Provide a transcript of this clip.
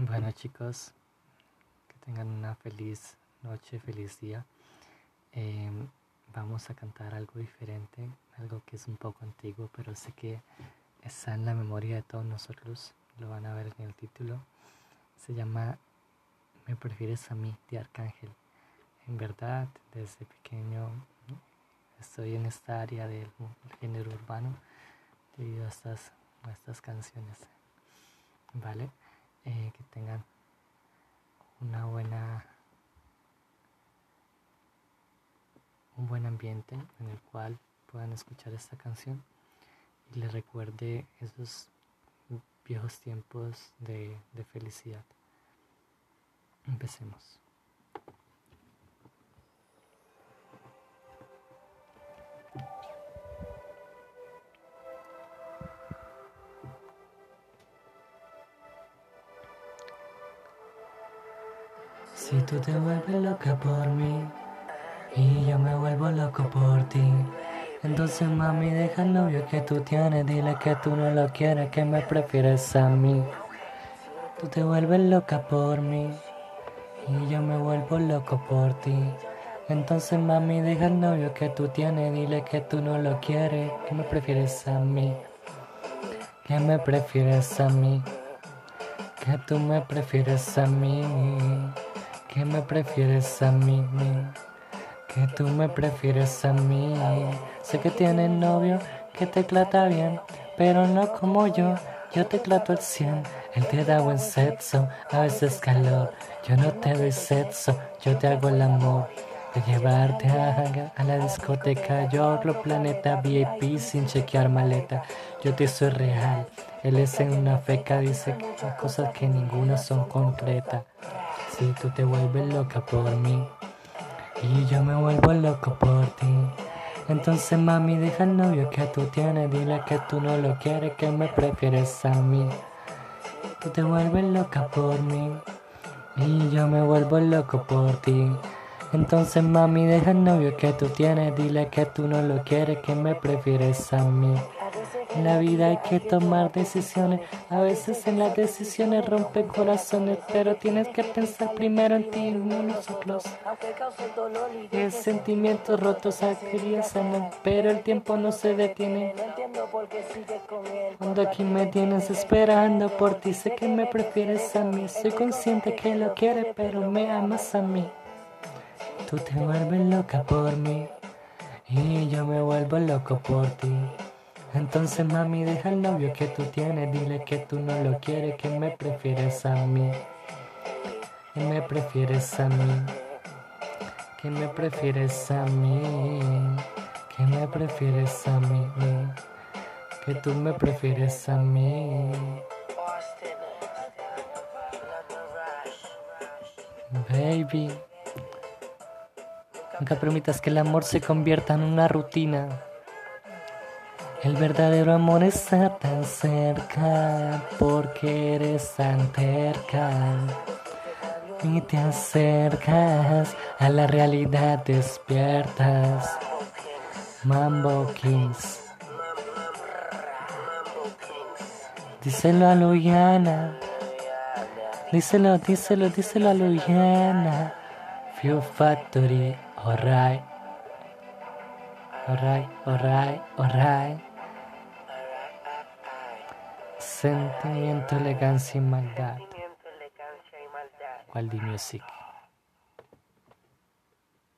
Bueno chicos, que tengan una feliz noche, feliz día. Em, vamos a cantar algo diferente, algo que es un poco antiguo, pero sé que está en la memoria de todos nosotros. Lo van a ver en el título. Se llama Me prefieres a mí de Arcángel. En verdad, desde pequeño estoy en esta área del, género urbano debido a estas, a estas canciones. ¿Vale? Eh, que tengan una buena un buen ambiente en el cual puedan escuchar esta canción y les recuerde esos viejos tiempos de, de felicidad. Empecemos. Si tú te vuelves loca por mí y yo me vuelvo loco por ti, entonces mami deja el novio que tú tienes, dile que tú no lo quieres, que me prefieres a mí. Tú te vuelves loca por mí y yo me vuelvo loco por ti. Entonces mami deja el novio que tú tienes, dile que tú no lo quieres, que me prefieres a mí. Que me prefieres a mí. Que tú me prefieres a mí que me prefieres a mí, que tú me prefieres a mí. Sé que tienes novio que te trata bien, pero no como yo. Yo te trato el 100, él te da buen sexo, a veces calor. Yo no te doy sexo, yo te hago el amor. De llevarte a, la discoteca, yo ahorro planeta VIP sin chequear maleta. Yo te soy real, él es en una feca, dice cosas que ninguna son concretas si tú te vuelves loca por mí y yo me vuelvo loco por ti. Entonces mami deja el novio que tú tienes, dile que tú no lo quieres, que me prefieres a mí. Tú te vuelves loca por mí y yo me vuelvo loco por ti. Entonces mami deja el novio que tú tienes, dile que tú no lo quieres, que me prefieres a mí. En la vida hay que tomar decisiones. A veces en las decisiones rompe corazones, pero tienes que pensar primero en ti y no en nosotros. Es sentimientos rotos quería sanar, pero el tiempo no se detiene. Cuando aquí me tienes esperando por ti, sé que me prefieres a mí. Soy consciente que lo quieres, pero me amas a mí. Tú te vuelves loca por mí y yo me vuelvo loco por ti. Entonces mami deja el novio que tú tienes, dile que tú no lo quieres, que me prefieres a mí, que me prefieres a mí, que me prefieres a mí, que me prefieres a mí, que tú me prefieres a mí. Baby, nunca permitas que el amor se convierta en una rutina. El verdadero amor está tan cerca porque eres tan terca y te acercas a la realidad despiertas. Mambo Kings. Díselo a Luyana. Díselo, díselo, díselo a Luyana. Few Factory, alright. Alright, alright, alright. Sentimiento, elegancia y maldad. Waldi Music.